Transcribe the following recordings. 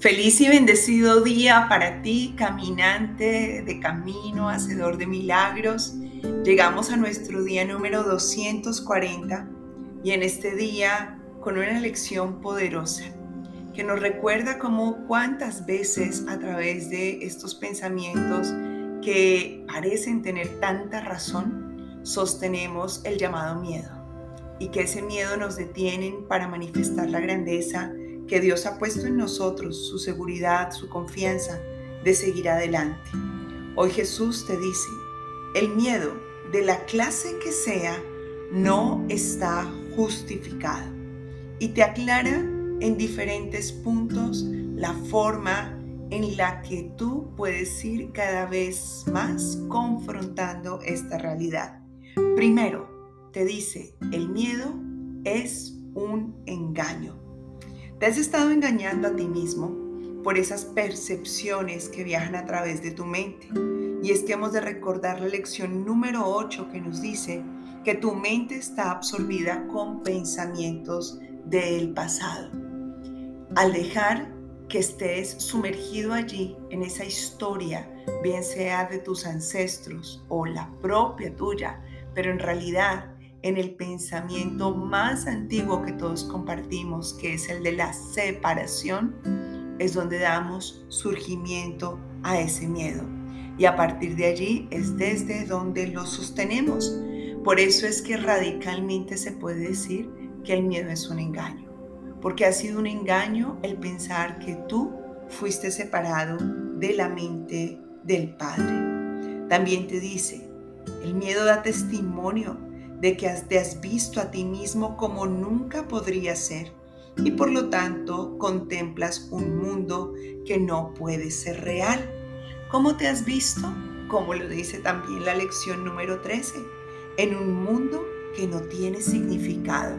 Feliz y bendecido día para ti, caminante de camino, hacedor de milagros. Llegamos a nuestro día número 240 y en este día con una lección poderosa que nos recuerda cómo cuántas veces a través de estos pensamientos que parecen tener tanta razón, sostenemos el llamado miedo y que ese miedo nos detienen para manifestar la grandeza que Dios ha puesto en nosotros, su seguridad, su confianza de seguir adelante. Hoy Jesús te dice, el miedo de la clase que sea no está justificado y te aclara en diferentes puntos la forma en la que tú puedes ir cada vez más confrontando esta realidad. Primero, te dice, el miedo es un engaño. Te has estado engañando a ti mismo por esas percepciones que viajan a través de tu mente. Y es que hemos de recordar la lección número 8 que nos dice que tu mente está absorbida con pensamientos del pasado. Al dejar que estés sumergido allí en esa historia, bien sea de tus ancestros o la propia tuya, pero en realidad en el pensamiento más antiguo que todos compartimos, que es el de la separación, es donde damos surgimiento a ese miedo. Y a partir de allí es desde donde lo sostenemos. Por eso es que radicalmente se puede decir que el miedo es un engaño. Porque ha sido un engaño el pensar que tú fuiste separado de la mente del Padre. También te dice, el miedo da testimonio de que te has visto a ti mismo como nunca podría ser y por lo tanto contemplas un mundo que no puede ser real. ¿Cómo te has visto? Como lo dice también la lección número 13, en un mundo que no tiene significado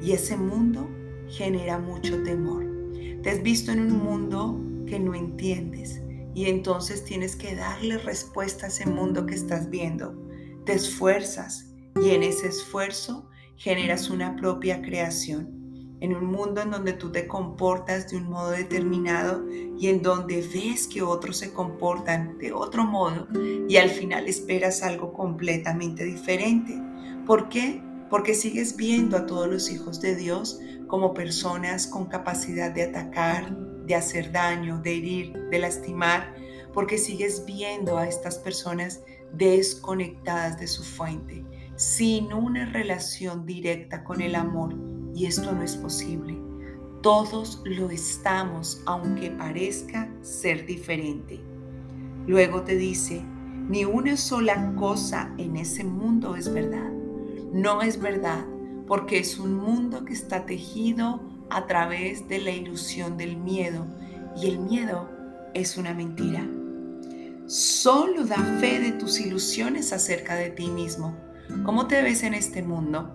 y ese mundo genera mucho temor. Te has visto en un mundo que no entiendes y entonces tienes que darle respuesta a ese mundo que estás viendo. Te esfuerzas y en ese esfuerzo generas una propia creación. En un mundo en donde tú te comportas de un modo determinado y en donde ves que otros se comportan de otro modo y al final esperas algo completamente diferente. ¿Por qué? Porque sigues viendo a todos los hijos de Dios como personas con capacidad de atacar, de hacer daño, de herir, de lastimar, porque sigues viendo a estas personas desconectadas de su fuente sin una relación directa con el amor y esto no es posible. Todos lo estamos aunque parezca ser diferente. Luego te dice, ni una sola cosa en ese mundo es verdad. No es verdad porque es un mundo que está tejido a través de la ilusión del miedo y el miedo es una mentira. Solo da fe de tus ilusiones acerca de ti mismo ¿Cómo te ves en este mundo?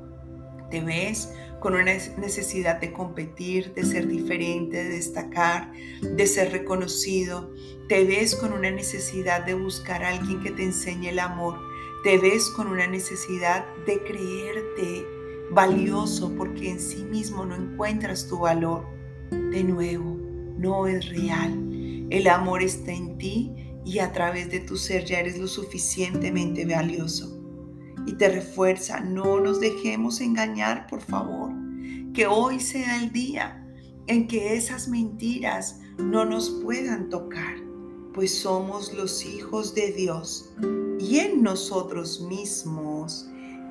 ¿Te ves con una necesidad de competir, de ser diferente, de destacar, de ser reconocido? ¿Te ves con una necesidad de buscar a alguien que te enseñe el amor? ¿Te ves con una necesidad de creerte valioso porque en sí mismo no encuentras tu valor? De nuevo, no es real. El amor está en ti y a través de tu ser ya eres lo suficientemente valioso y te refuerza. No nos dejemos engañar, por favor. Que hoy sea el día en que esas mentiras no nos puedan tocar, pues somos los hijos de Dios y en nosotros mismos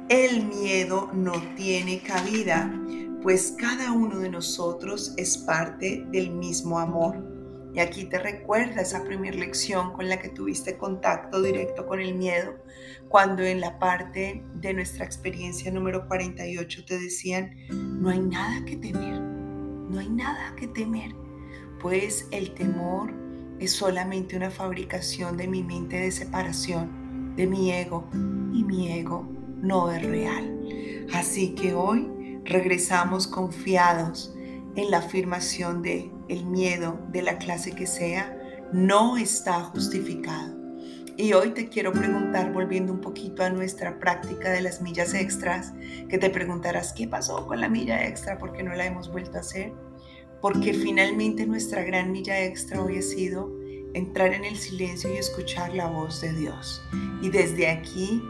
el miedo no tiene cabida, pues cada uno de nosotros es parte del mismo amor. Y aquí te recuerda esa primera lección con la que tuviste contacto directo con el miedo, cuando en la parte de nuestra experiencia número 48 te decían, no hay nada que temer, no hay nada que temer, pues el temor es solamente una fabricación de mi mente de separación, de mi ego, y mi ego no es real. Así que hoy regresamos confiados en la afirmación de el miedo de la clase que sea no está justificado. Y hoy te quiero preguntar, volviendo un poquito a nuestra práctica de las millas extras, que te preguntarás qué pasó con la milla extra porque no la hemos vuelto a hacer. porque finalmente nuestra gran milla extra hoy ha sido entrar en el silencio y escuchar la voz de Dios. Y desde aquí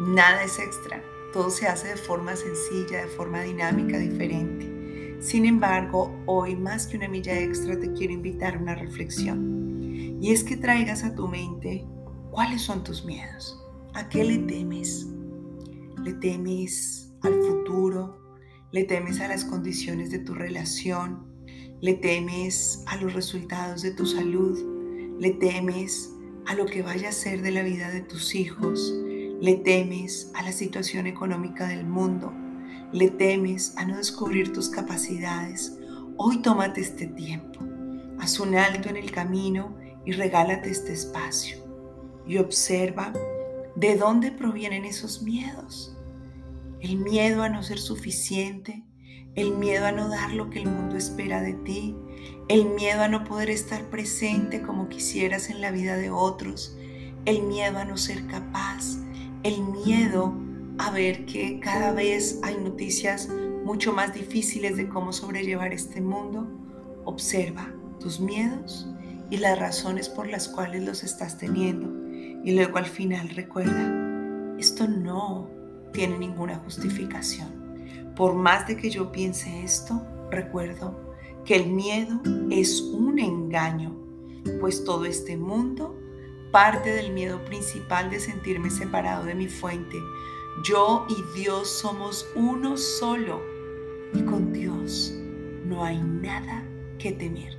nada es extra, todo se hace de forma sencilla, de forma dinámica, diferente. Sin embargo, hoy más que una milla extra te quiero invitar a una reflexión. Y es que traigas a tu mente cuáles son tus miedos, a qué le temes. ¿Le temes al futuro? ¿Le temes a las condiciones de tu relación? ¿Le temes a los resultados de tu salud? ¿Le temes a lo que vaya a ser de la vida de tus hijos? ¿Le temes a la situación económica del mundo? ¿Le temes a no descubrir tus capacidades? Hoy tómate este tiempo. Haz un alto en el camino y regálate este espacio. Y observa de dónde provienen esos miedos. El miedo a no ser suficiente, el miedo a no dar lo que el mundo espera de ti, el miedo a no poder estar presente como quisieras en la vida de otros, el miedo a no ser capaz, el miedo a ver que cada vez hay noticias mucho más difíciles de cómo sobrellevar este mundo. Observa tus miedos y las razones por las cuales los estás teniendo. Y luego al final recuerda, esto no tiene ninguna justificación. Por más de que yo piense esto, recuerdo que el miedo es un engaño, pues todo este mundo parte del miedo principal de sentirme separado de mi fuente. Yo y Dios somos uno solo y con Dios no hay nada que temer.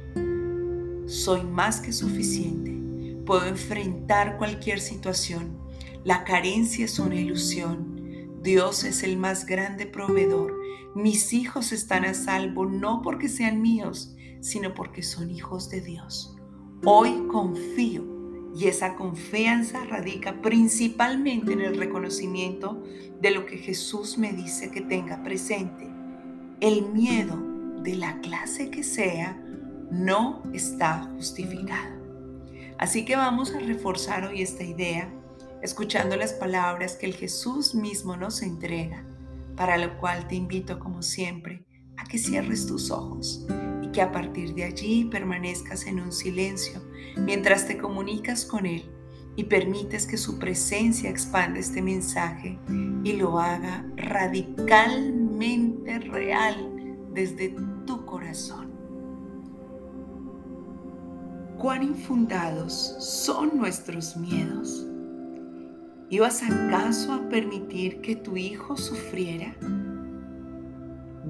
Soy más que suficiente. Puedo enfrentar cualquier situación. La carencia es una ilusión. Dios es el más grande proveedor. Mis hijos están a salvo no porque sean míos, sino porque son hijos de Dios. Hoy confío y esa confianza radica principalmente en el reconocimiento de lo que Jesús me dice que tenga presente. El miedo de la clase que sea no está justificado. Así que vamos a reforzar hoy esta idea escuchando las palabras que el Jesús mismo nos entrega, para lo cual te invito como siempre a que cierres tus ojos que a partir de allí permanezcas en un silencio mientras te comunicas con Él y permites que su presencia expanda este mensaje y lo haga radicalmente real desde tu corazón. ¿Cuán infundados son nuestros miedos? ¿Ibas acaso a permitir que tu hijo sufriera?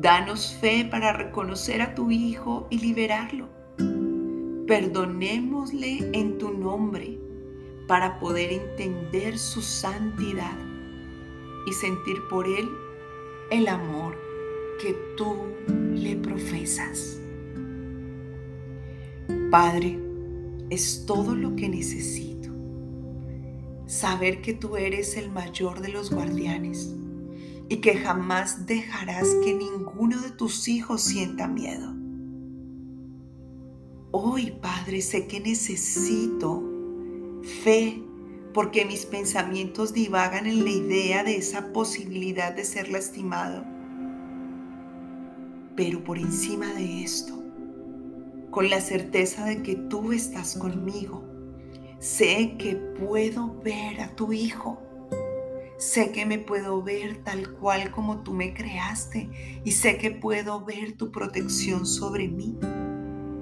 Danos fe para reconocer a tu hijo y liberarlo. Perdonémosle en tu nombre para poder entender su santidad y sentir por él el amor que tú le profesas. Padre, es todo lo que necesito saber que tú eres el mayor de los guardianes y que jamás dejarás que ninguno de tus hijos sienta miedo. Hoy, Padre, sé que necesito fe porque mis pensamientos divagan en la idea de esa posibilidad de ser lastimado. Pero por encima de esto, con la certeza de que tú estás conmigo, Sé que puedo ver a tu Hijo. Sé que me puedo ver tal cual como tú me creaste y sé que puedo ver tu protección sobre mí.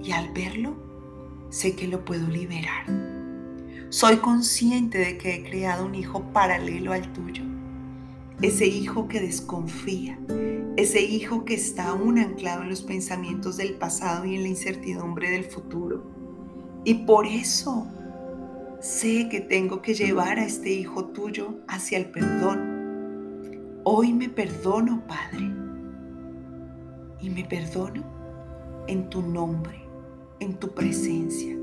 Y al verlo, sé que lo puedo liberar. Soy consciente de que he creado un hijo paralelo al tuyo. Ese hijo que desconfía, ese hijo que está aún anclado en los pensamientos del pasado y en la incertidumbre del futuro. Y por eso Sé que tengo que llevar a este hijo tuyo hacia el perdón. Hoy me perdono, Padre. Y me perdono en tu nombre, en tu presencia.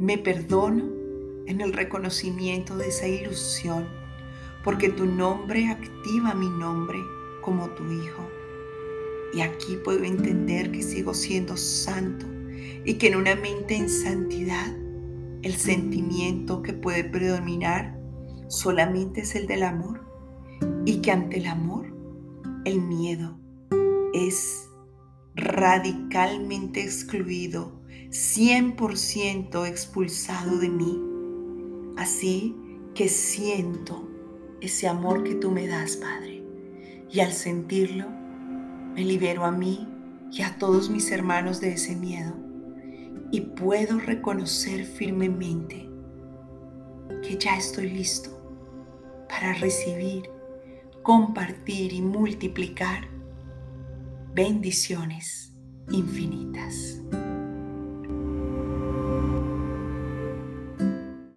Me perdono en el reconocimiento de esa ilusión, porque tu nombre activa mi nombre como tu hijo. Y aquí puedo entender que sigo siendo santo y que en una mente en santidad el sentimiento que puede predominar solamente es el del amor y que ante el amor el miedo es radicalmente excluido, 100% expulsado de mí. Así que siento ese amor que tú me das, Padre. Y al sentirlo, me libero a mí y a todos mis hermanos de ese miedo. Y puedo reconocer firmemente que ya estoy listo para recibir, compartir y multiplicar bendiciones infinitas.